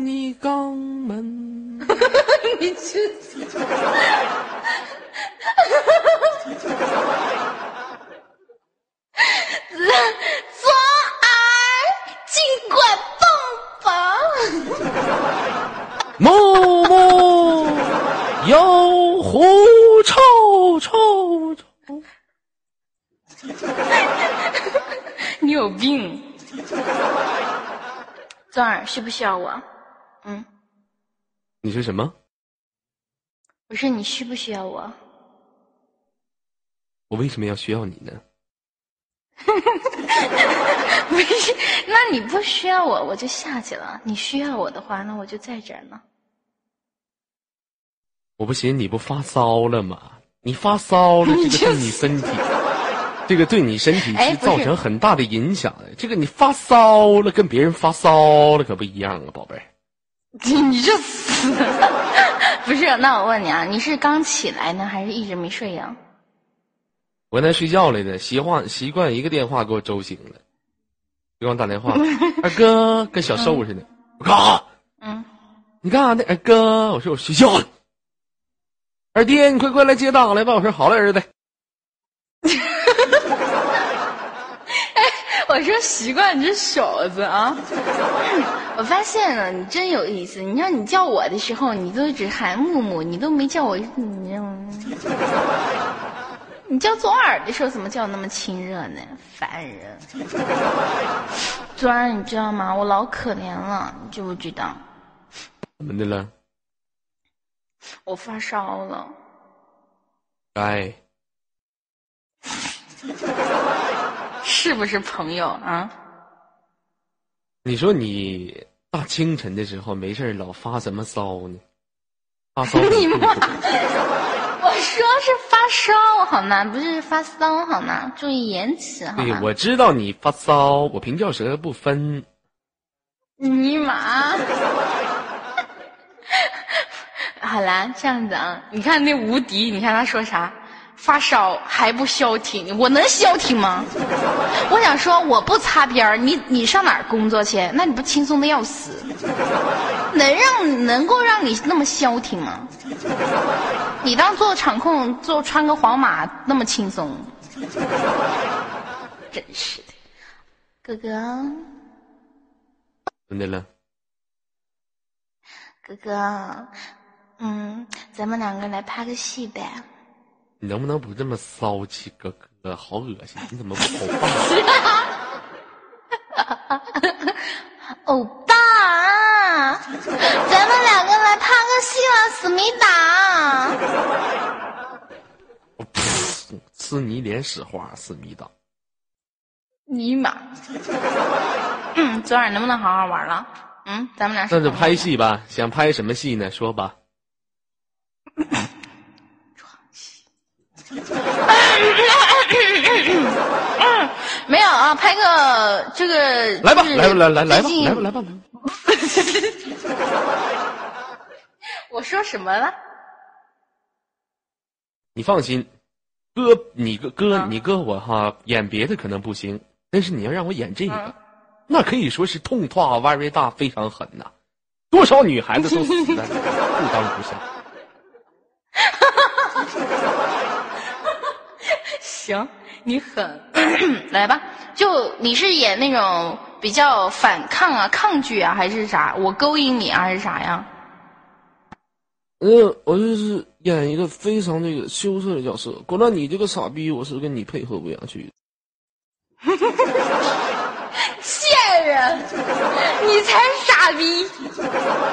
到你肛门。你去。左耳尽管蹦蹦。某某有狐臭臭臭。你有病。左耳需不需要我？嗯。你说什么？我说你需不需要我？我为什么要需要你呢？不是，那你不需要我，我就下去了。你需要我的话，那我就在这儿呢。我不寻你不发烧了吗？你发烧了，这个对你身体，这个对你身体是造成很大的影响的。这个你发烧了，跟别人发烧了可不一样啊，宝贝儿。你 你就死！不是，那我问你啊，你是刚起来呢，还是一直没睡呀？我在睡觉来的，习惯习惯一个电话给我周醒了，给我打电话，二哥跟小兽似的，我干啥？嗯，你干啥呢？二哥，我说我睡觉呢。二爹，你快过来接档来吧。我说好了，儿子。我说习惯你这小子啊！我发现了，你真有意思。你让你叫我的时候，你都只喊木木，你都没叫我。你你叫左耳的时候，怎么叫那么亲热呢？烦人！左耳，你知道吗？我老可怜了，你知不知道？怎么的了？我发烧了。哎。是不是朋友啊？你说你大清晨的时候没事老发什么骚呢？发烧？你妈！我说是发烧好吗？不是发骚好吗？注意言辞好吗？对，我知道你发骚，我平翘舌不分。尼玛！好啦，这样子啊，你看那无敌，你看他说啥？发烧还不消停，我能消停吗？我想说，我不擦边儿，你你上哪儿工作去？那你不轻松的要死？能让能够让你那么消停吗？你当做场控，做穿个黄马那么轻松？真是的，哥哥，怎么的了？哥哥，嗯，咱们两个来拍个戏呗。你能不能不这么骚气，哥哥？好恶心！你怎么不欧巴？欧巴，咱们两个来拍个戏了，思密达。我噗，呲你脸屎花，思密达。尼玛！嗯，昨晚能不能好好玩了？嗯，咱们俩那就拍戏吧。想拍什么戏呢？说吧。没有啊，拍个这个。来吧，来吧，来来来吧，来吧，来吧，来吧。我说什么了？你放心，哥，你哥哥，你哥我哈演别的可能不行，但是你要让我演这个，那可以说是痛跨 very 大，非常狠呐，多少女孩子都死在不当不下。行，你狠，来吧！就你是演那种比较反抗啊、抗拒啊，还是啥？我勾引你啊，还是啥呀？嗯，我就是演一个非常那个羞涩的角色。果然你这个傻逼，我是跟你配合不下去。贱人，你才傻逼！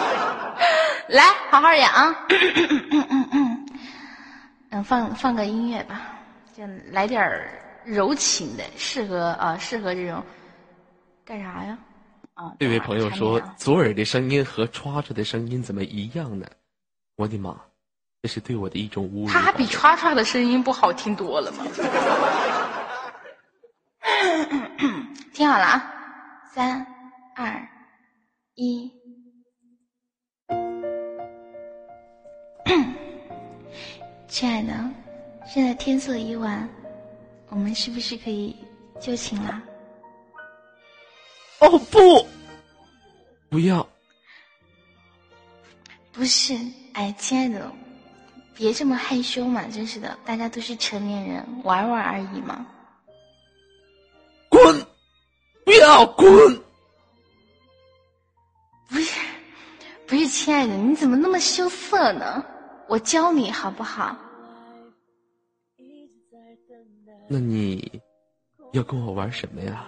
来，好好演啊！嗯，放放个音乐吧。来点柔情的，适合啊，适合这种干啥呀？啊，这位朋友说，左耳的声音和歘歘的声音怎么一样呢？我的妈，这是对我的一种侮辱。他比歘歘的声音不好听多了吗？听好了啊，三二一，亲爱的。现在天色已晚，我们是不是可以就寝了？哦不，不要！不是，哎，亲爱的，别这么害羞嘛！真是的，大家都是成年人，玩玩而已嘛。滚！不要滚！不是，不是，亲爱的，你怎么那么羞涩呢？我教你好不好？那你要跟我玩什么呀？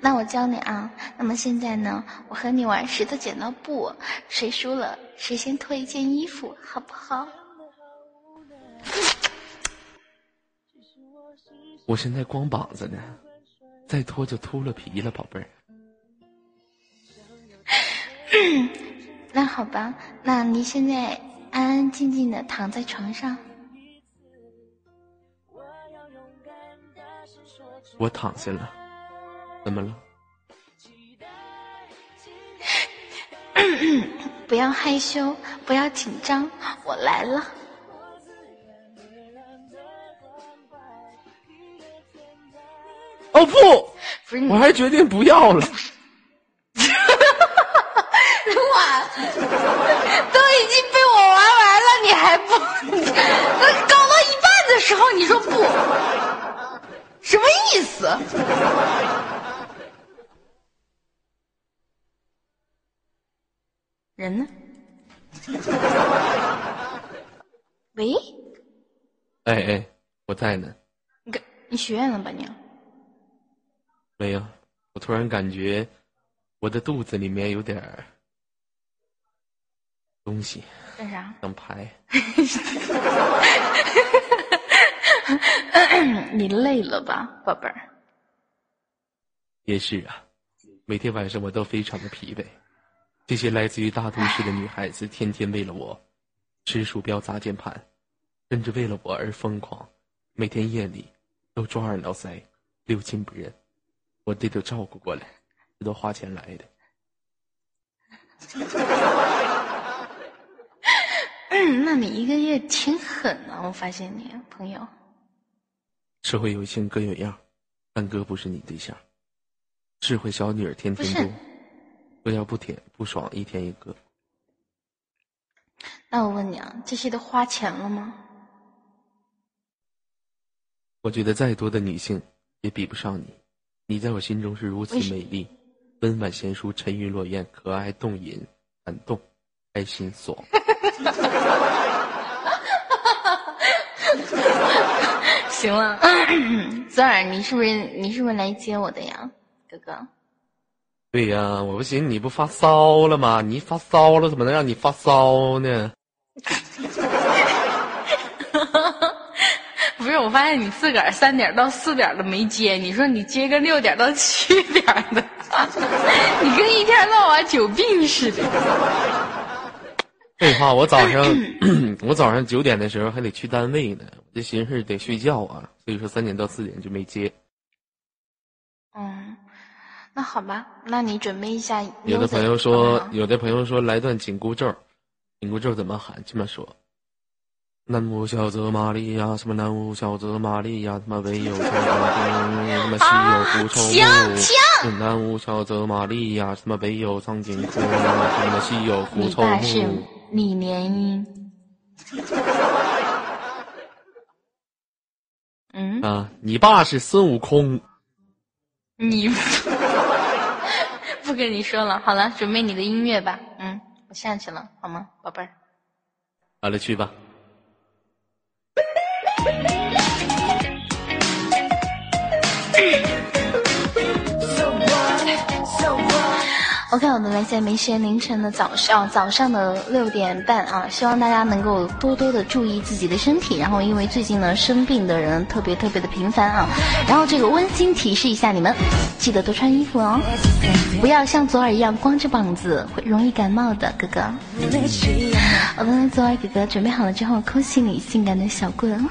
那我教你啊。那么现在呢，我和你玩石头剪刀布，谁输了谁先脱一件衣服，好不好？我现在光膀子呢，再脱就秃了皮了，宝贝儿。那好吧，那你现在安安静静的躺在床上。我躺下了，怎么了？不要害羞，不要紧张，我来了。哦不，不，我还决定不要了。哇，都已经被我玩完了，你还不？搞到一半的时候你说不？什么意思？人呢？喂？哎哎，我在呢。你你许愿了吧你？没有，我突然感觉我的肚子里面有点东西。干啥？想排。你累了吧，宝贝儿？也是啊，每天晚上我都非常的疲惫。这些来自于大都市的女孩子，天天为了我吃鼠标、砸键盘，甚至为了我而疯狂。每天夜里都抓耳挠腮、六亲不认，我得都照顾过来，这都花钱来的。嗯，那你一个月挺狠啊，我发现你朋友。社会有情哥有样，但哥不是你对象。智慧小女儿天天多，哥要不舔不爽，一天一个。那我问你啊，这些都花钱了吗？我觉得再多的女性也比不上你，你在我心中是如此美丽、温婉贤淑、沉鱼落雁、可爱动人、感动、开心爽。行了，泽儿，你是不是你是不是来接我的呀，哥哥？对呀，我不寻思，你不发骚了吗？你发骚了，怎么能让你发骚呢？不是，我发现你自个儿三点到四点都没接，你说你接个六点到七点的，你跟一天到晚久病似的。废话，我早上 我早上九点的时候还得去单位呢，我就寻思得睡觉啊，所以说三点到四点就没接。嗯，那好吧，那你准备一下。有的朋友说，有的朋友说来段紧箍咒，紧箍咒怎么喊？这么说：南无小泽玛利亚，什么南无小泽玛利亚，他妈唯有什么西有狐臭木，南无小泽玛利亚，什么唯有苍井空，什么西有狐臭木。李莲英，嗯啊，你爸是孙悟空，你 不跟你说了，好了，准备你的音乐吧，嗯，我下去了，好吗，宝贝儿？好了，去吧。OK，我们来在梅西凌晨的早上，早上的六点半啊，希望大家能够多多的注意自己的身体。然后，因为最近呢生病的人特别特别的频繁啊。然后，这个温馨提示一下你们，记得多穿衣服哦，不要像左耳一样光着膀子，会容易感冒的，哥哥。我们左耳哥哥准备好了之后，扣起你性感的小棍，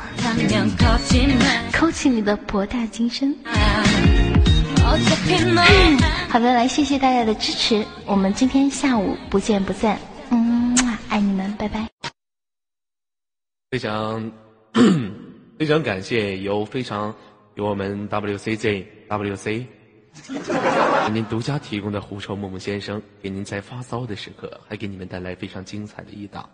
扣起你的博大精深。好的，来谢谢大家的支持，我们今天下午不见不散。嗯，爱你们，拜拜。非常 非常感谢由非常由我们 WCJ WC 给 您独家提供的狐臭木木先生，给您在发骚的时刻，还给你们带来非常精彩的一档。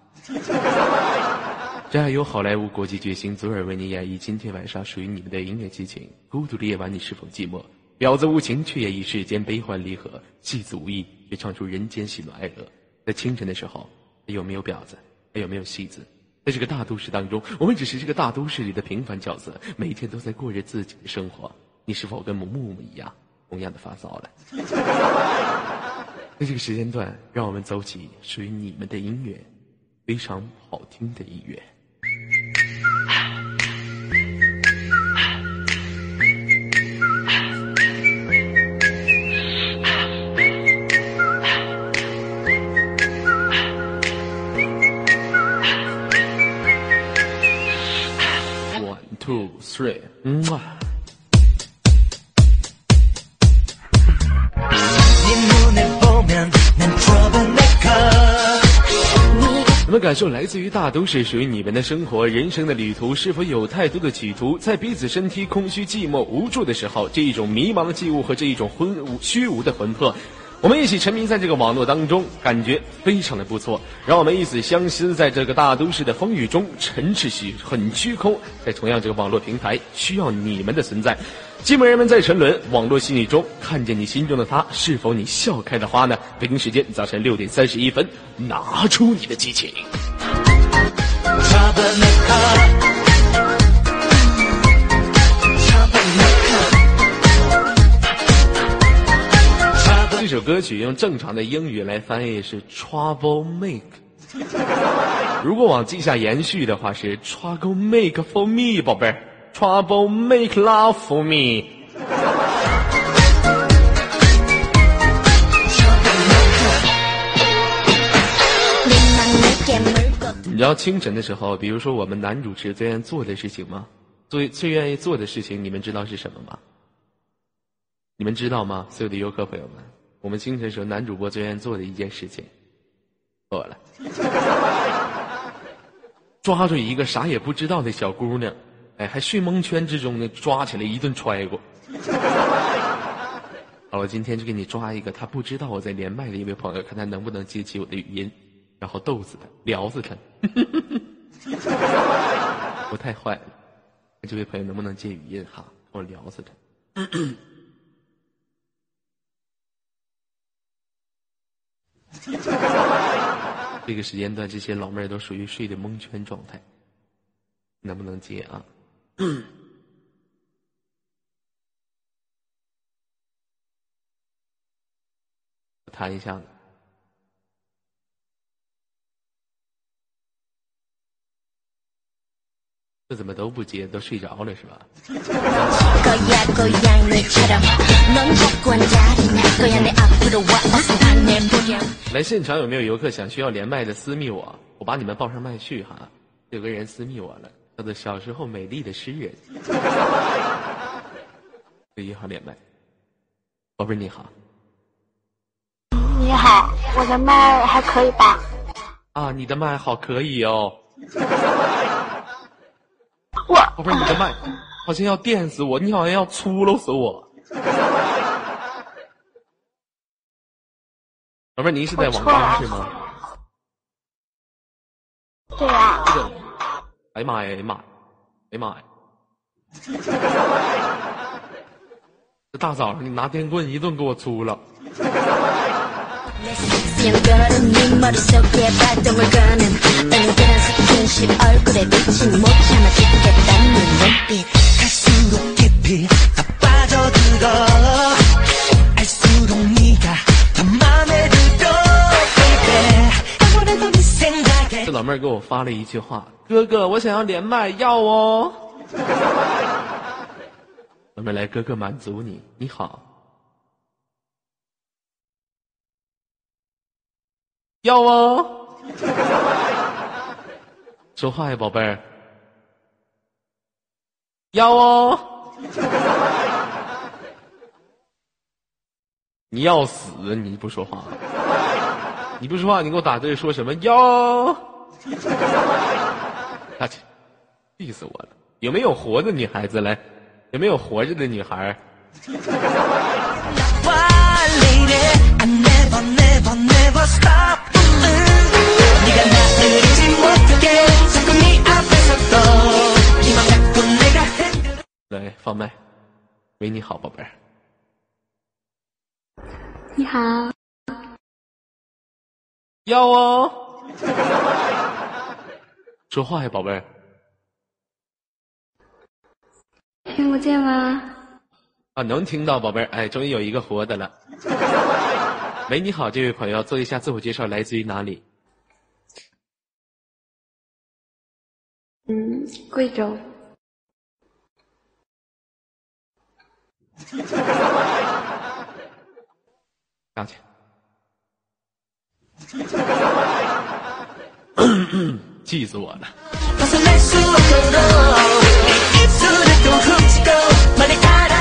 这还有好莱坞国际巨星左耳为您演绎今天晚上属于你们的音乐激情。孤独的夜晚，你是否寂寞？婊子无情，却也以世间悲欢离合；戏子无意，却唱出人间喜怒哀乐。在清晨的时候，有没有婊子？还有没有戏子？在这个大都市当中，我们只是这个大都市里的平凡角色，每天都在过着自己的生活。你是否跟木木一样，同样的发骚了？在这个时间段，让我们走起属于你们的音乐，非常好听的音乐。Two three，嗯啊。那么，感受来自于大都市属于你们的生活、人生的旅途，是否有太多的企图？在彼此身体空虚、寂寞、无助的时候，这一种迷茫的际物和这一种昏无虚无的魂魄，我们一起沉迷在这个网络当中，感觉非常的不错。让我们一死相思，在这个大都市的风雨中，沉滞虚很虚空。在同样这个网络平台，需要你们的存在。寂寞人们在沉沦，网络心理中看见你心中的他，是否你笑开的花呢？北京时间早晨六点三十一分，拿出你的激情。歌曲用正常的英语来翻译是 Trouble Make，如果往季下延续的话是 Trouble Make for me，宝贝儿，Trouble Make love for me。你知道清晨的时候，比如说我们男主持最愿意做的事情吗？最最愿意做的事情，你们知道是什么吗？你们知道吗？所有的游客朋友们，我们清晨时候男主播最愿意做的一件事情，错了，抓住一个啥也不知道的小姑娘，哎，还睡蒙圈之中呢，抓起来一顿揣过。好了，今天就给你抓一个他不知道我在连麦的一位朋友，看他能不能接起我的语音，然后逗死他，聊死他。我太坏了，这位朋友能不能接语音哈？我聊死他。这个时间段，这些老妹儿都属于睡的蒙圈状态，能不能接啊？谈一下子，这怎么都不接？都睡着了是吧？来现场有没有游客想需要连麦的私密我？我把你们报上麦序哈。有个人私密我了，叫做小时候美丽的诗人。一号连麦，宝贝你好。你好，我的麦还可以吧？啊，你的麦好可以哦。我宝贝，你的麦好像要电死我，你好像要粗鲁死我。宝贝儿，您是在网吧是吗？对呀、这个，哎呀妈呀，哎呀妈呀，哎呀妈呀！这大早上你拿电棍一顿给我粗了。这老妹儿给我发了一句话：“哥哥，我想要连麦，要哦。”老妹儿来，哥哥满足你。你好，要哦。说话呀，宝贝儿。要哦。你要死，你不说话。你不说话，你给我打字说什么？要。他去，气死我了！有没有活的女孩子来？有没有活着的女孩来放麦。喂，你好，宝贝儿。你好，要哦。说话呀，宝贝儿。听不见吗？啊，能听到，宝贝儿。哎，终于有一个活的了。喂，你好，这位朋友，做一下自我介绍，来自于哪里？贵州。上去。气死我了！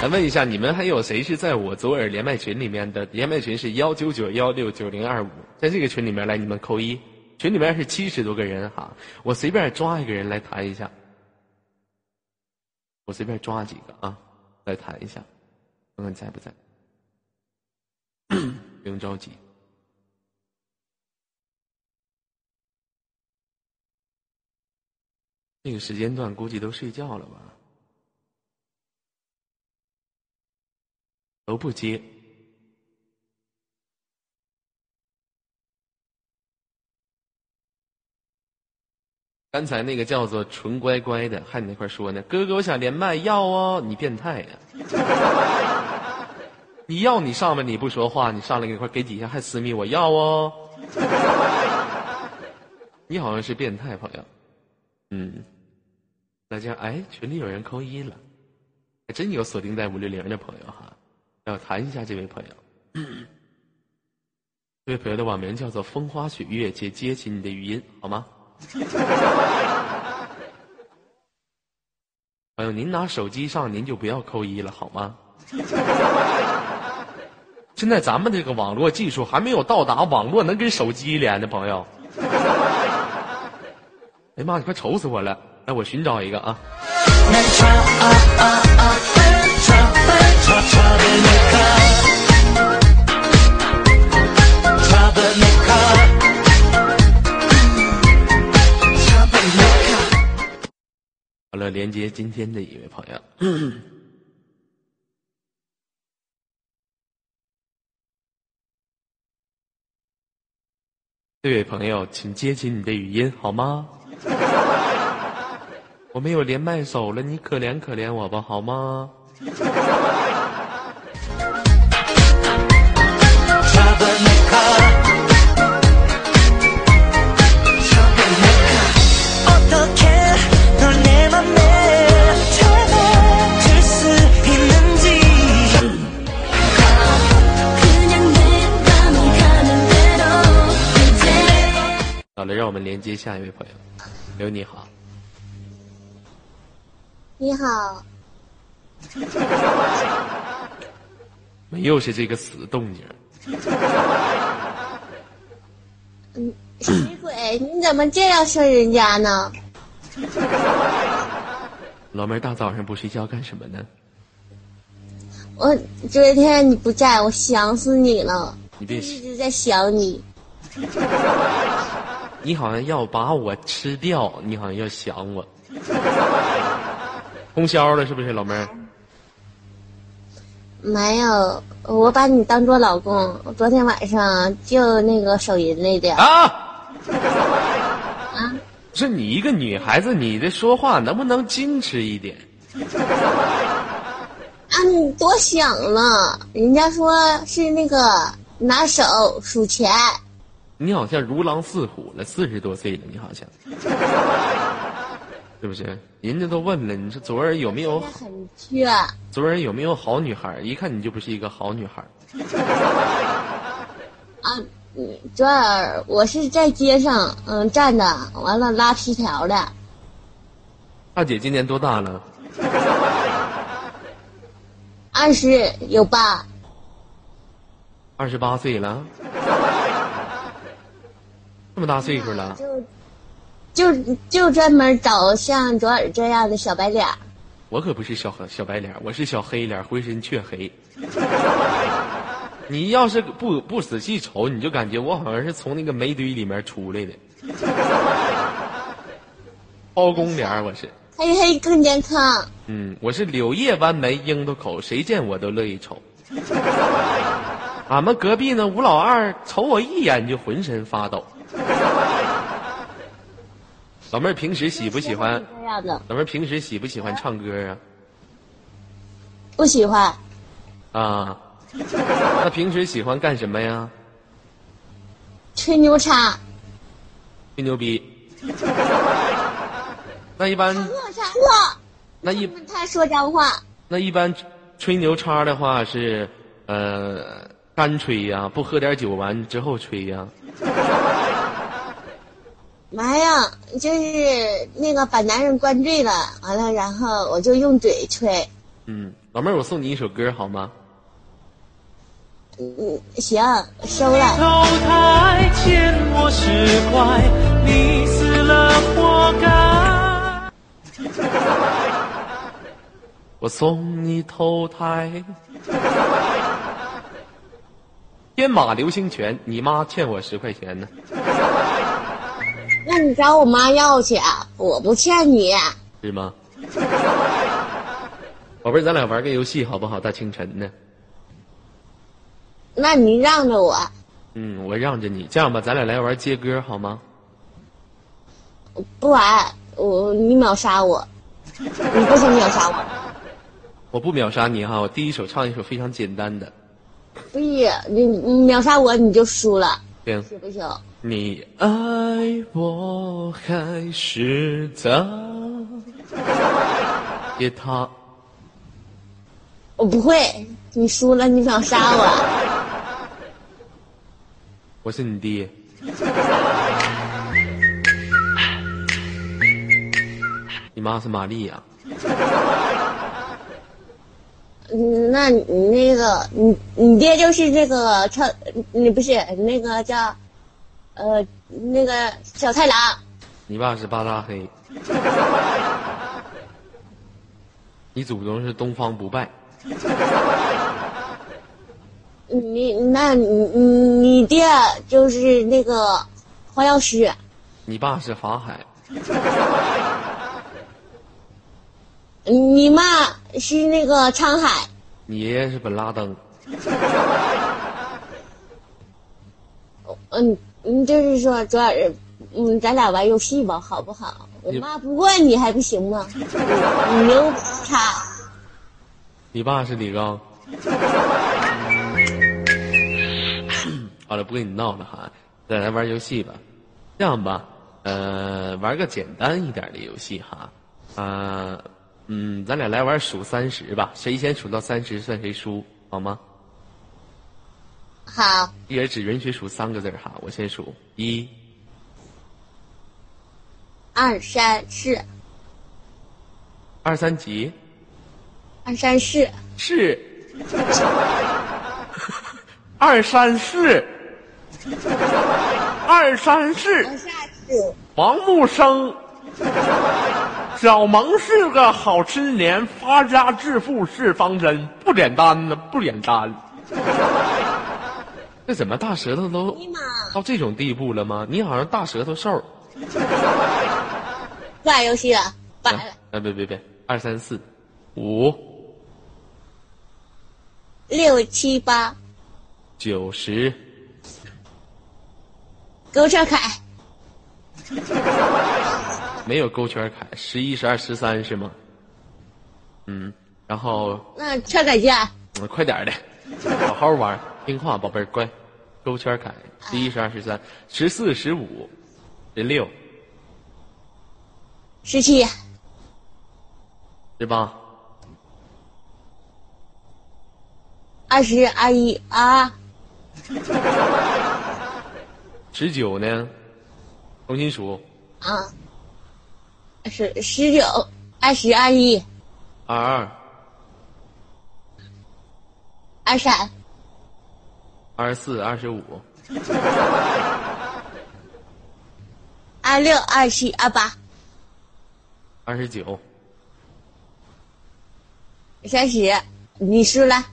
来问一下，你们还有谁是在我左耳连麦群里面的？连麦群是幺九九幺六九零二五，在这个群里面来，你们扣一。群里面是七十多个人哈，我随便抓一个人来谈一下，我随便抓几个啊，来谈一下，看看在不在。不用着急。这个时间段估计都睡觉了吧？都不接。刚才那个叫做纯乖乖的，还你那块说呢，哥哥，我想连麦，要哦，你变态呀、你要你上面你不说话，你上来那块给底下还私密，我要哦。你好像是变态朋友，嗯，大家哎，群里有人扣一了，还真有锁定在五六零的朋友哈，要谈一下这位朋友。这位朋友的网名叫做风花雪月，且接起你的语音好吗？朋友，您拿手机上您就不要扣一了好吗？现在咱们这个网络技术还没有到达网络能跟手机连的朋友。哎呀妈，你快愁死我了！来，我寻找一个啊。连接今天的一位朋友。这位朋友，请接起你的语音好吗？我没有连麦手了，你可怜可怜我吧，好吗？好了，让我们连接下一位朋友。刘你好，你好，没又是这个死动静。嗯水鬼，你怎么这样说人家呢？老妹儿大早上不睡觉干什么呢？我昨天你不在，我想死你了，你别一直在想你。你好像要把我吃掉，你好像要想我。通宵了是不是，老妹儿？没有，我把你当做老公。昨天晚上就那个手淫那点。啊！啊是你一个女孩子，你的说话能不能矜持一点？啊，你多想了，人家说是那个拿手数钱。你好像如狼似虎了，四十多岁了，你好像，是不是？人家都问了，你说昨儿有没有很缺，昨儿有没有好女孩？一看你就不是一个好女孩。啊，嗯，昨儿我是在街上，嗯，站着，完了拉皮条的，大姐今年多大了？二十有八？二十八岁了，这么大岁数了。就就就专门找像左耳这样的小白脸。我可不是小黑小白脸，我是小黑脸，浑身黢黑。你要是不不仔细瞅，你就感觉我好像是从那个煤堆里面出来的。包公脸我是，黑黑更健康。嗯，我是柳叶弯眉樱桃口，谁见我都乐意瞅。俺们隔壁呢，吴老二瞅我一眼就浑身发抖。老妹儿平时喜不喜欢？这样的老妹儿平时喜不喜欢唱歌啊？不喜欢，啊，那平时喜欢干什么呀？吹牛叉，吹牛逼。那一般？那一他说脏话，那一般吹牛叉的话是，呃，干吹呀，不喝点酒完之后吹呀。妈呀，就是那个把男人灌醉了，完了，然后我就用嘴吹。嗯，老妹儿，我送你一首歌好吗？嗯，行，收了。投胎欠我十块，你死了活该。我送你投胎。天马流星拳，你妈欠我十块钱呢。那你找我妈要去啊，我不欠你。是吗？宝贝儿，咱俩玩个游戏好不好？大清晨的，那你让着我，嗯，我让着你。这样吧，咱俩来玩接歌好吗？不玩，我你秒杀我，你不行秒杀我。我不秒杀你哈，我第一首唱一首非常简单的。不是你你秒杀我你就输了，行，行不行？你爱我还是他？别他，我不会，你输了你想杀我。我是你爹。你妈是玛丽亚。嗯，那你那个你你爹就是这个超，你不是那个叫，呃，那个小太郎。你爸是八大黑。你祖宗是东方不败。你那你你你爹就是那个黄药师，你爸是法海。你妈是那个沧海。你爷爷是本拉登。嗯，嗯，就是说主要是，嗯，咱俩玩游戏吧，好不好？我妈不过你还不行吗？你牛叉。你爸是李刚。好了，不跟你闹了哈，再来玩游戏吧。这样吧，呃，玩个简单一点的游戏哈，啊、嗯，咱俩来玩数三十吧，谁先数到三十算谁输，好吗？好，也只允许数三个字哈，我先数一、二三四，二三几，二三四，是。二三四，二三四。王木生，小萌是个好青年，发家致富是方针，不简单呢，不简单。这怎么大舌头都，到这种地步了吗？你好像大舌头兽。不玩游戏了，完了，哎，别别别，二三四，五六七八，九十，勾圈凯，没有勾圈凯，十一、十二、十三是吗？嗯，然后那车载键，嗯，快点的，好好玩，听话，宝贝儿，乖。勾圈凯，十一、十二、十三、十四、十五、十六、十七，十八、二十，二一，二二，十九呢？重新数，啊，十十九，二十，二一，二二、二三，二十四、二十五、二六，二七，二八，二十九、三十，你输了，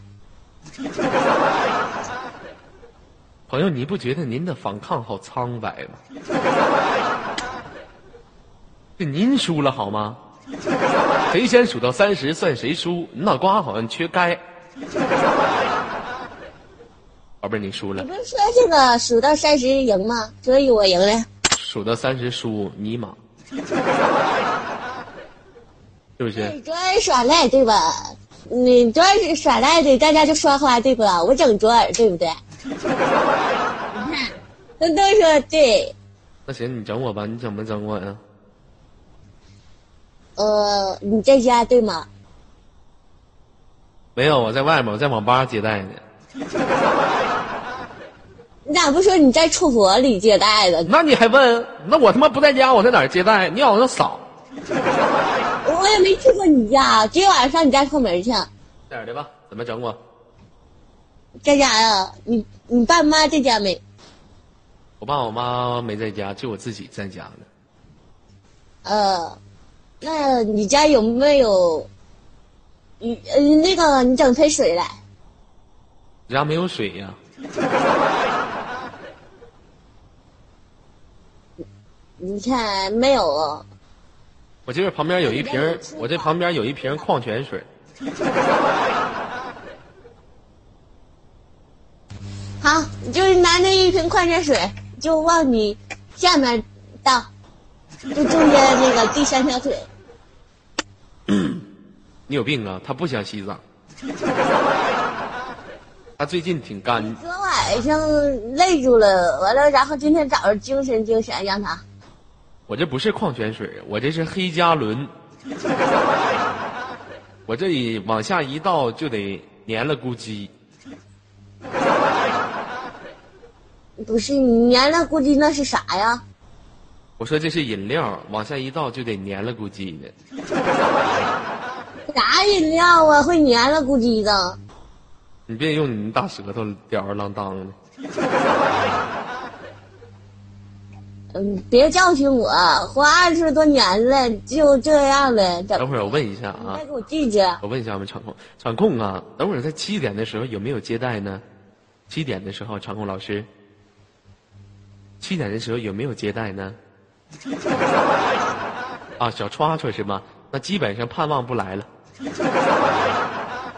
朋友，你不觉得您的反抗好苍白吗？这您输了好吗？谁先数到三十算谁输。你脑瓜好像缺钙。宝贝，你输了你。不是说这个数到三十赢吗？所以我赢了。数到三十输，尼玛，是不是？你昨儿耍赖对吧？你昨儿是耍赖的，大家就刷花对吧？我整昨儿对不对？你看，那都说对。那行，你整我吧，你怎么整我呀？呃，你在家对吗？没有，我在外面，我在网吧接待呢。你咋不说你在厕所里接待的？那你还问？那我他妈不在家，我在哪儿接待？你好像少。我也没去过你家，今天晚上上你家串门去。这样的吧，怎么整我？在家呀？你你爸妈在家没？我爸我妈没在家，就我自己在家呢。呃，那你家有没有？你呃那个你整盆水来。你家没有水呀。你看没有？我这旁边有一瓶儿，我这旁边有一瓶矿泉水。好，你就拿那一瓶矿泉水，就往你下面倒，就中间那个第三条腿。你有病啊！他不想洗澡。他最近挺干，昨晚上累住了，完了，然后今天早上精神精神，让他我这不是矿泉水，我这是黑加仑。我这里往下一倒就得黏了咕叽。不是你粘了，咕叽那是啥呀？我说这是饮料，往下一倒就得黏了咕叽的。啥饮料啊？会粘了咕叽的？你别用你大舌头吊儿郎当的。嗯，别教训我，活二十多年了，就这样了，怎么？等会儿我问一下啊再，给我记记。我问一下我们场控，场控啊，等会儿在七点的时候有没有接待呢？七点的时候，场控老师，七点的时候有没有接待呢？啊，小歘歘是吗？那基本上盼望不来了。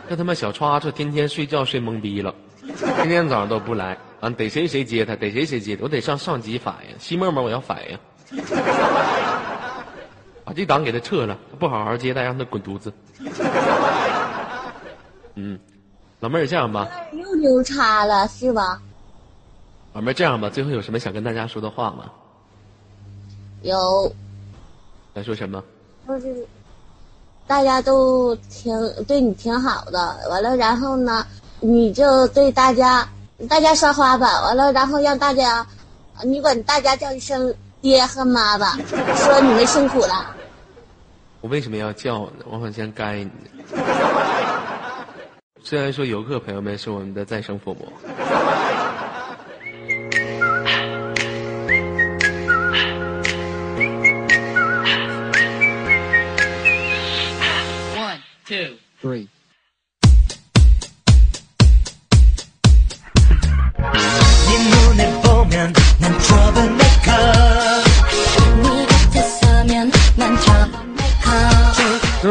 这他妈小歘歘天天睡觉睡懵逼了，天天早上都不来，啊，逮谁谁接他，逮谁谁接他，我得上上级反映，西沫沫我要反映，把这档给他撤了，不好好接待，让他滚犊子。嗯，老妹儿这样吧，又牛叉了是吧？老妹儿这样吧，最后有什么想跟大家说的话吗？有，想说什么？就是大家都挺对你挺好的，完了，然后呢，你就对大家大家刷花吧，完了，然后让大家，你管大家叫一声爹和妈吧，说你们辛苦了。我为什么要叫呢？我好像该你。虽然说游客朋友们是我们的再生父母，One, two, three.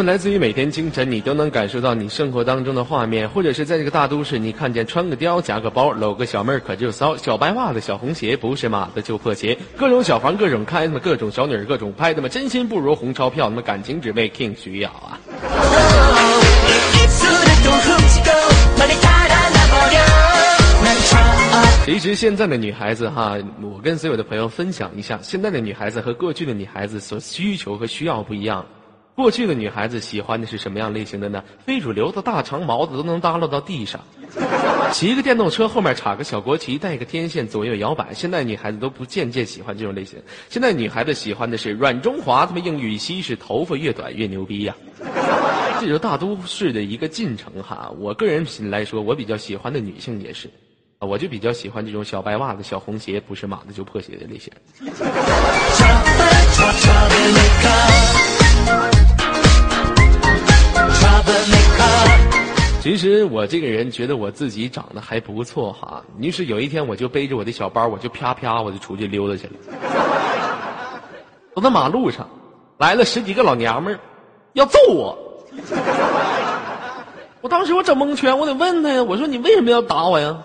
来自于每天清晨，你都能感受到你生活当中的画面，或者是在这个大都市，你看见穿个貂、夹个包、搂个小妹儿，可就骚；小白袜子、小红鞋，不是码子就破鞋。各种小房，各种开的嘛，各种小女人，各种拍的嘛，真心不如红钞票。那么感情只为 king 需要啊。其实现在的女孩子哈，我跟所有的朋友分享一下，现在的女孩子和过去的女孩子所需求和需要不一样。过去的女孩子喜欢的是什么样类型的呢？非主流的大长毛子都能耷拉到地上，骑个电动车后面插个小国旗，带个天线左右摇摆。现在女孩子都不渐渐喜欢这种类型，现在女孩子喜欢的是软中华，他们硬玉溪是头发越短越牛逼呀、这就是大都市的一个进程哈。我个人品来说，我比较喜欢的女性也是，我就比较喜欢这种小白袜子、小红鞋，不是马子就破鞋的类型。其实我这个人觉得我自己长得还不错哈。于是有一天，我就背着我的小包，我就啪啪我就出去溜达去了。走到马路上，来了十几个老娘们儿，要揍我。我当时我整蒙圈，我得问他呀，我说你为什么要打我呀？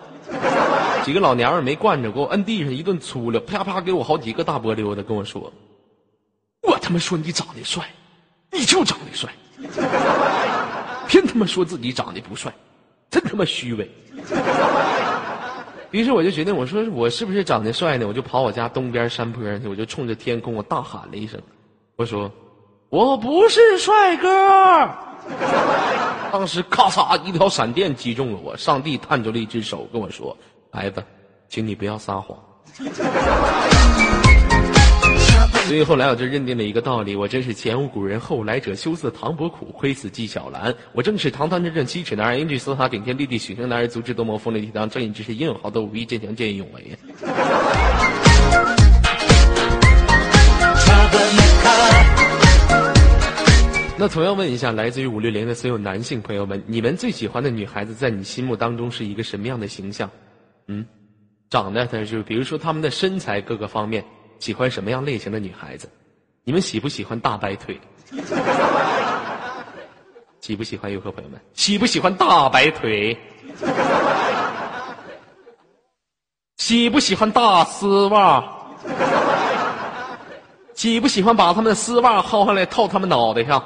几个老娘们没惯着，给我摁地上一顿粗溜，啪啪给我好几个大波溜的，跟我说：“我他妈说你长得帅，你就长得帅。”真他妈说自己长得不帅，真他妈虚伪。于是我就决定，我说我是不是长得帅呢？我就跑我家东边山坡上去，我就冲着天空我大喊了一声，我说我不是帅哥。当时咔嚓一条闪电击中了我，上帝探出了一只手跟我说：“孩子，请你不要撒谎。”所以后来我就认定了一个道理：我真是前无古人后来者，羞涩唐伯虎，窥死纪晓岚。我正是堂堂正正七尺男儿，英俊潇洒，顶天立地，许生男儿，足智多谋，风流倜傥，正义之士，英勇豪斗，武艺坚强，见义勇为。那同样问一下，来自于五六零的所有男性朋友们，你们最喜欢的女孩子在你心目当中是一个什么样的形象？嗯，长得，他就比如说他们的身材各个方面。喜欢什么样类型的女孩子？你们喜不喜欢大白腿？喜不喜欢游客朋友们？喜不喜欢大白腿？喜不喜欢大丝袜？喜不喜欢把他们的丝袜薅下来套他们脑袋上？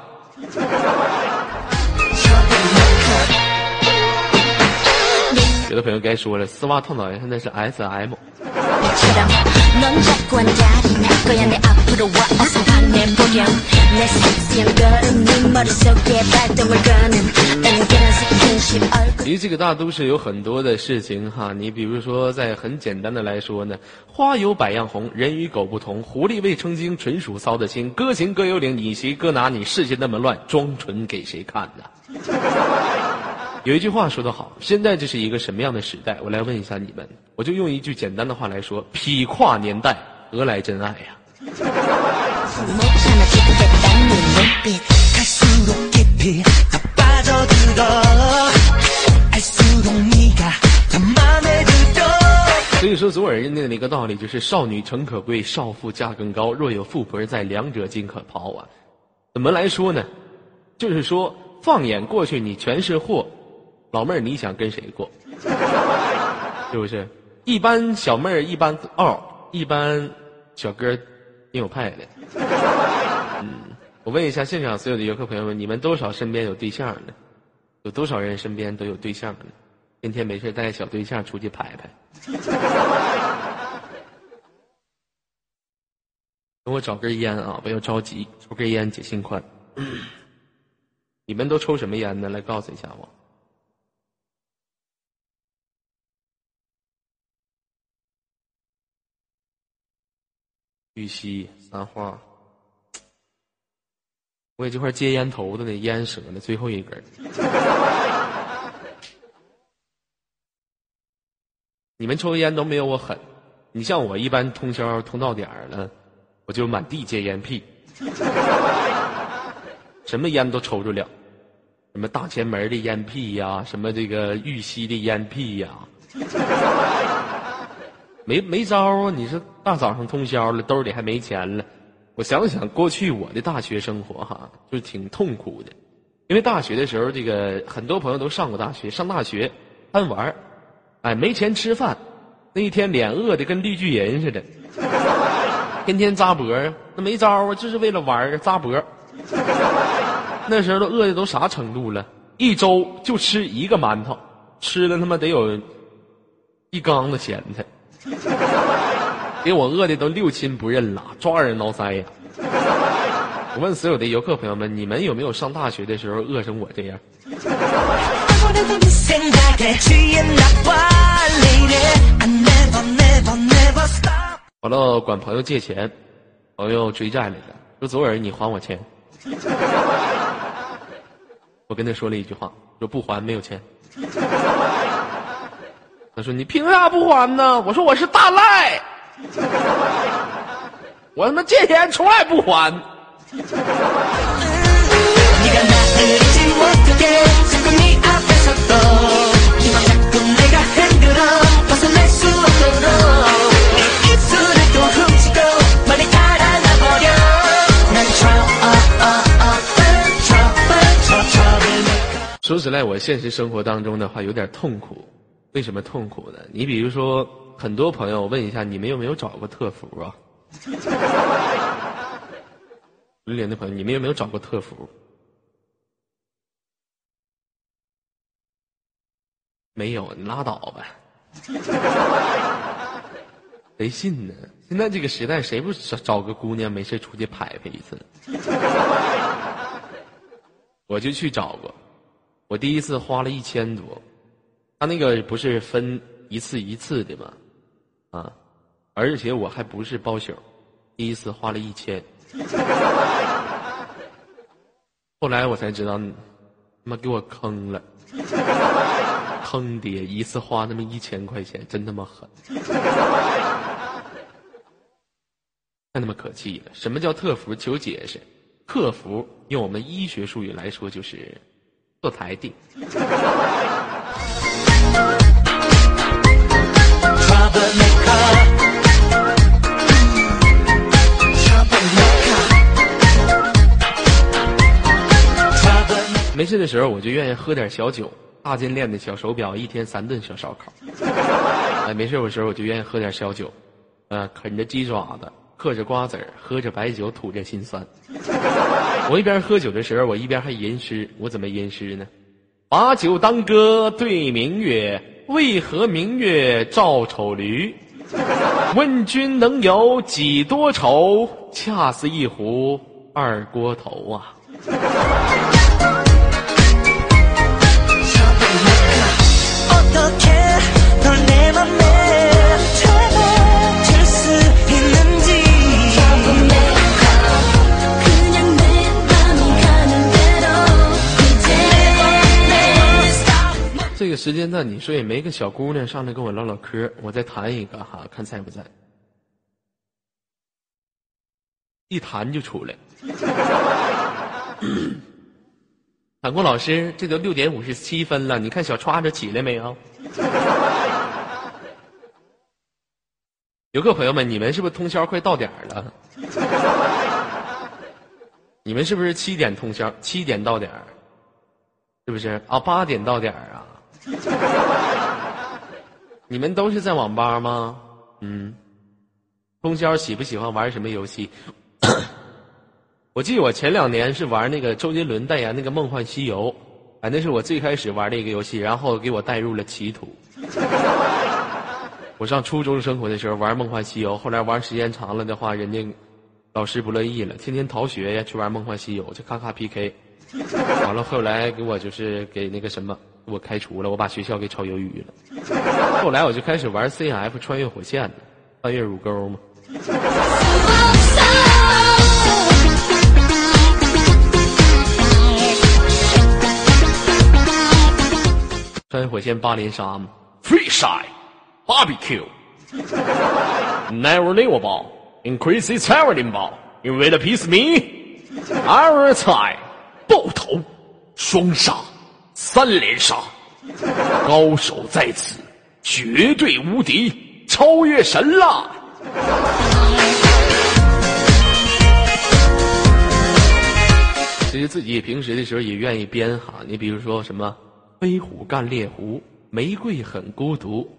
有的朋友该说了，丝袜烫脑袋现在是 S M。离这个大都市有很多的事情哈，你比如说，在很简单的来说呢，花有百样红，人与狗不同，狐狸未成精，纯属骚的心，歌行歌有领，你骑哥拿你，世界那么乱，装纯给谁看呢？有一句话说得好现在这是一个什么样的时代？我来问一下你们我就用一句简单的话来说匹跨年代何来真爱呀 所以说总有人认定一个道理就是少女诚可贵少妇价更高若有富婆在两者尽可抛啊。怎么来说呢？就是说放眼过去你全是货老妹儿，你想跟谁过？是不是？一般小妹儿一般傲，一般小哥挺有派的。嗯，我问一下现场所有的游客朋友们，你们多少身边有对象的？有多少人身边都有对象的？天天没事带小对象出去拍拍。等我找根烟啊，不要着急，抽根烟解心宽。你们都抽什么烟呢？来告诉一下我。玉溪三花，我给这块接烟头的呢，烟折了，最后一根。你们抽烟都没有我狠，你像我一般通宵通到点儿了，我就满地接烟屁，什么烟都抽着了，什么大前门的烟屁呀，什么这个玉溪的烟屁呀，没没招啊！你说大早上通宵了，兜里还没钱了。我想想过去我的大学生活哈，就挺痛苦的，因为大学的时候，这个很多朋友都上过大学，上大学贪玩哎，没钱吃饭，那一天脸饿的跟绿巨人似的，天天扎脖儿，那没招啊，就是为了玩儿扎脖。那时候都饿的都啥程度了？一周就吃一个馒头，吃了他妈得有一缸子咸菜，给我饿的都六亲不认了，抓耳挠腮呀！我问所有的游客朋友们，你们有没有上大学的时候饿成我这样？完了，管朋友借钱，朋友追债来了，说昨晚你还我钱。我跟他说了一句话，说不还没有钱。说你凭啥不还呢？我说我是大赖，我他妈借钱从来不还。说实在，我现实生活当中的话有点痛苦。为什么痛苦呢？你比如说，很多朋友问一下，你们有没有找过特服啊？榴莲的朋友，你们有没有找过特服？没有，你拉倒吧。谁信呢？现在这个时代，谁不找找个姑娘没事出去拍拍一次？我就去找过，我第一次花了一千多，他那个不是分一次一次的吗？啊，而且我还不是包宿，第一次花了一千，后来我才知道，他妈给我坑了，坑爹！一次花那么一千块钱，真他妈狠，太他妈可气了！什么叫特服？求解释。客服用我们医学术语来说，就是坐台地。没事的时候，我就愿意喝点小酒，大金链的小手表，一天三顿小烧烤。哎，没事的时候我就愿意喝点小酒，呃，啃着鸡爪子，嗑着瓜子儿，喝着白酒，吐着心酸。我一边喝酒的时候，我一边还吟诗。我怎么吟诗呢？把酒当歌对明月，为何明月照丑驴？问君能有几多愁？恰似一壶二锅头啊！这个时间段，你说也没个小姑娘上来跟我唠唠嗑，我再谈一个哈，看在不在。一谈就出来。韩国老师，这都六点五十七分了，你看小叉子起来没有？游客朋友们，你们是不是通宵快到点儿了？你们是不是七点通宵？七点到点儿？是不是啊？八点到点儿啊？你们都是在网吧吗？嗯。通宵喜不喜欢玩什么游戏？我记得我前两年是玩那个周杰伦代言那个《梦幻西游》，哎，那是我最开始玩的一个游戏，然后给我带入了歧途。我上初中生活的时候玩《梦幻西游》，后来玩时间长了的话，人家老师不乐意了，天天逃学呀，去玩《梦幻西游》，就咔咔 PK。完了，后来给我就是给那个什么，我开除了，我把学校给炒鱿鱼了。后来我就开始玩 CF 穿越火线了，穿越乳沟嘛。穿越火线八连杀嘛，Free Shy Barbecue Never live ball，increase its Everything You will appease me Every time 爆头双杀三连杀，高手在此，绝对无敌，超越神了。其实自己平时的时候也愿意编哈，你比如说什么飞虎干猎狐，玫瑰很孤独，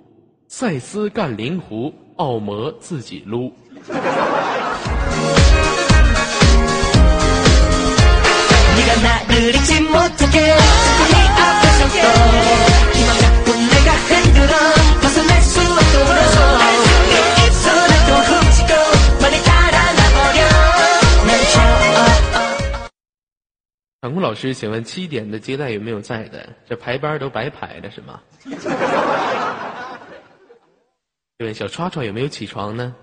赛斯干灵狐，奥魔自己撸。场控老师，请问七点的接待有没有在的？这排班都白排了是吗？对，小刷刷有没有起床呢？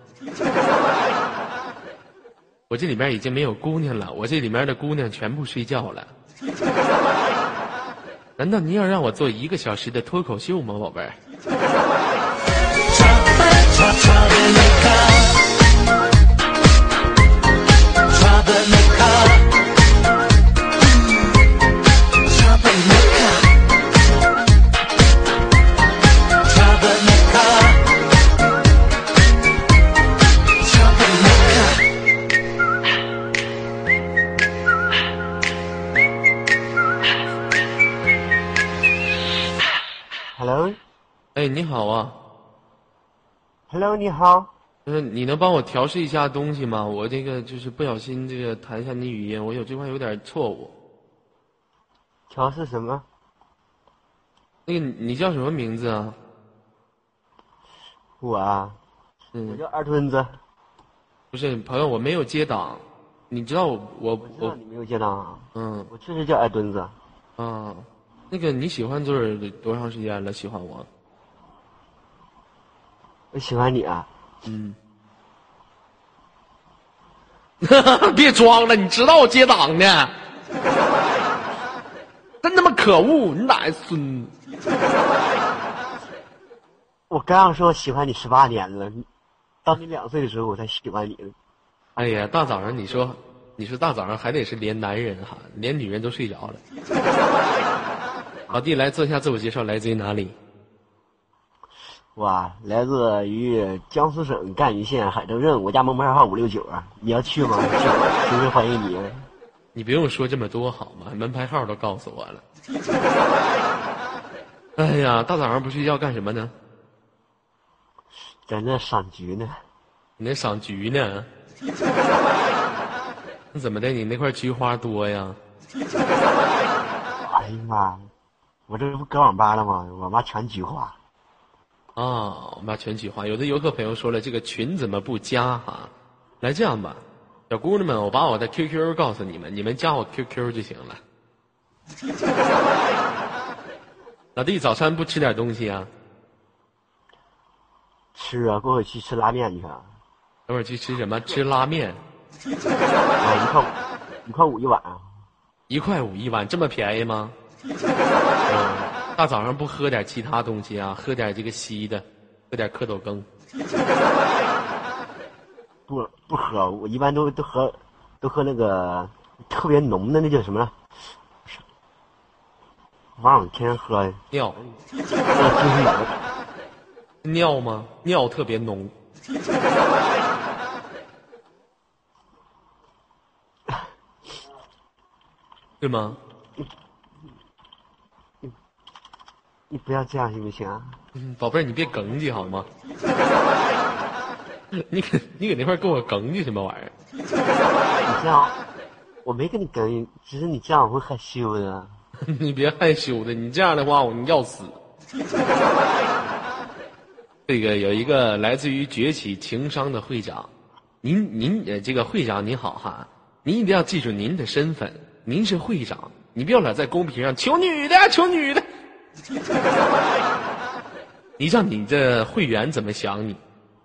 我这里面已经没有姑娘了，我这里面的姑娘全部睡觉了。难道你要让我做一个小时的脱口秀吗，宝贝儿？你好啊，Hello，你好。就是你能帮我调试一下东西吗？我这个就是不小心这个弹一下你语音，我有这块有点错误。调试什么？那个你叫什么名字啊？我啊，嗯我嗯，叫二墩子。不是朋友，我没有接档。你知道我我我知道我你没有接档啊，嗯我确实叫二墩子。啊，那个你喜欢就是多长时间了？喜欢我？我喜欢你啊，嗯。别装了，你知道我接档呢。真他妈可恶！你哪孙子？我刚要说喜欢你十八年了，你到你两岁的时候我才喜欢你的。哎呀，大早上你说，你说大早上还得是连男人哈，连女人都睡着了。老弟，来做一下自我介绍，来自于哪里？哇，来自于江苏省赣榆县海州镇，我家门牌号五六九啊，你要去吗？去，随时欢迎你。你不用说这么多好吗？门牌号都告诉我了。哎呀，大早上不睡觉干什么呢？在那赏菊呢，你那赏菊呢？那怎么的？你那块菊花多呀？哎呀妈，我这不搁网吧了吗？网吧全菊花。啊，我们把全菊花。有的游客朋友说了，这个群怎么不加哈？来这样吧，小姑娘们，我把我的 QQ 告诉你们，你们加我 QQ 就行了。老弟，早餐不吃点东西啊？吃啊，过会去吃拉面去啊，等会儿去吃什么？吃拉面，啊一块五，一块五一碗啊。一块五一碗，这么便宜吗？大早上不喝点其他东西啊？喝点这个稀的，喝点蝌蚪羹。不不喝，我一般都都喝，都喝那个特别浓的，那叫什么来？忘了，天天喝，尿。尿吗？尿特别浓。对吗？你不要这样行不行啊？嗯，宝贝儿，你别哽叽好吗？你搁你搁那块儿跟我哽叽什么玩意儿？你这样，我没跟你哽，只是你这样我会害羞的。你别害羞的，你这样的话我要死。这个有一个来自于崛起情商的会长，您您呃这个会长您好哈，您一定要记住您的身份，您是会长，你不要老在公屏上求女的求女的，你让你这会员怎么想你？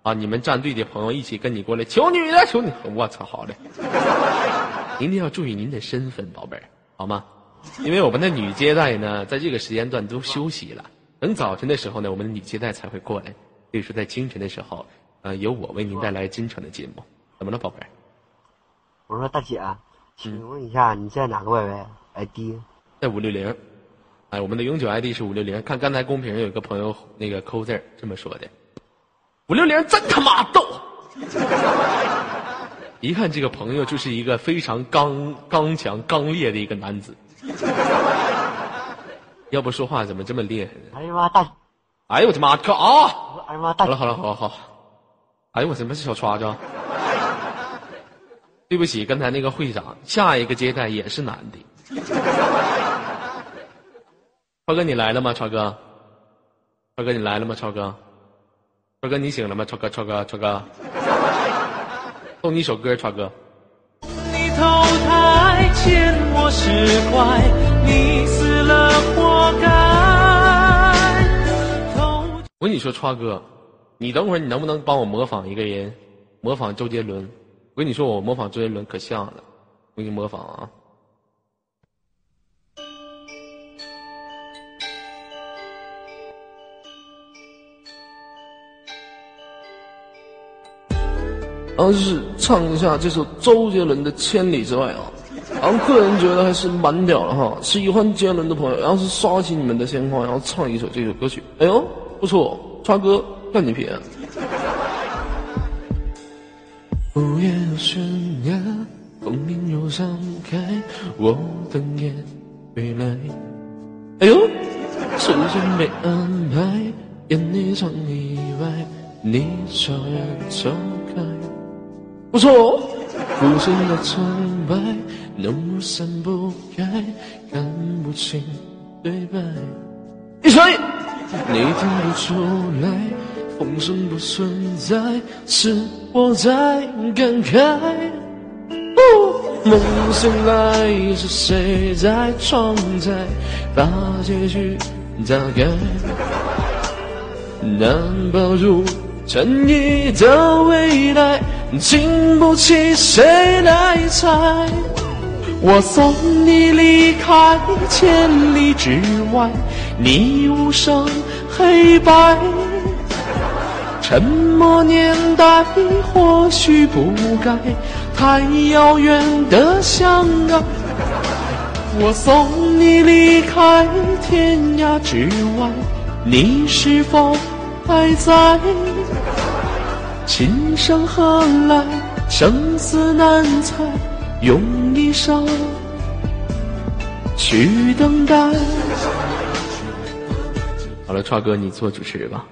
啊，你们战队的朋友一起跟你过来求女的求你，我操，好嘞！您一定要注意您的身份，宝贝儿，好吗？因为我们的女接待呢，在这个时间段都休息了，等早晨的时候呢，我们的女接待才会过来。所以说，在清晨的时候，呃，由我为您带来真诚的节目。怎么了，宝贝儿？我说大姐，请问一下你在哪个 YY ID？在五六零，哎，我们的永久 ID 是五六零。看刚才公屏有一个朋友那个扣字儿这么说的，五六零真他妈逗。一看这个朋友就是一个非常刚刚强刚烈的一个男子，要不说话怎么这么厉害呢？哎呀妈大，哎呦我的妈！靠啊！哎呀妈大好了好了好了好，哎呦我什么是小刷子啊？对不起，刚才那个会长，下一个接待也是男的。超哥你来了吗？超哥，超哥你来了吗？超哥，超哥你醒了吗？超哥超哥超哥，送你一首歌，超哥。你投胎欠我十块，你死了活该。投我跟你说，超哥，你等会儿你能不能帮我模仿一个人，模仿周杰伦？我跟你说，我模仿周杰伦可像了，我给你模仿啊。然后就是唱一下这首周杰伦的《千里之外》啊，然后个人觉得还是蛮屌的哈。喜欢杰伦的朋友，然后是刷起你们的鲜花，然后唱一首这首歌曲，哎呦，不错，川哥干你品。五月有悬崖，风铃又响开，我等夜归来。哎呦，时间被安排，演一场意外，你悄然走开。不错，无声的苍白，浓如散不开，看不清对白。一水，你听不出来，风声不存在，是我在感慨。梦醒来，是谁在窗台把结局打开？难保住诚意的未来，经不起谁来猜。我送你离开千里之外，你无声黑白。沉默年代或许不该太遥远的相爱。我送你离开天涯之外，你是否还在？琴声何来？生死难猜，用一生去等待。好了，超哥，你做主持人吧。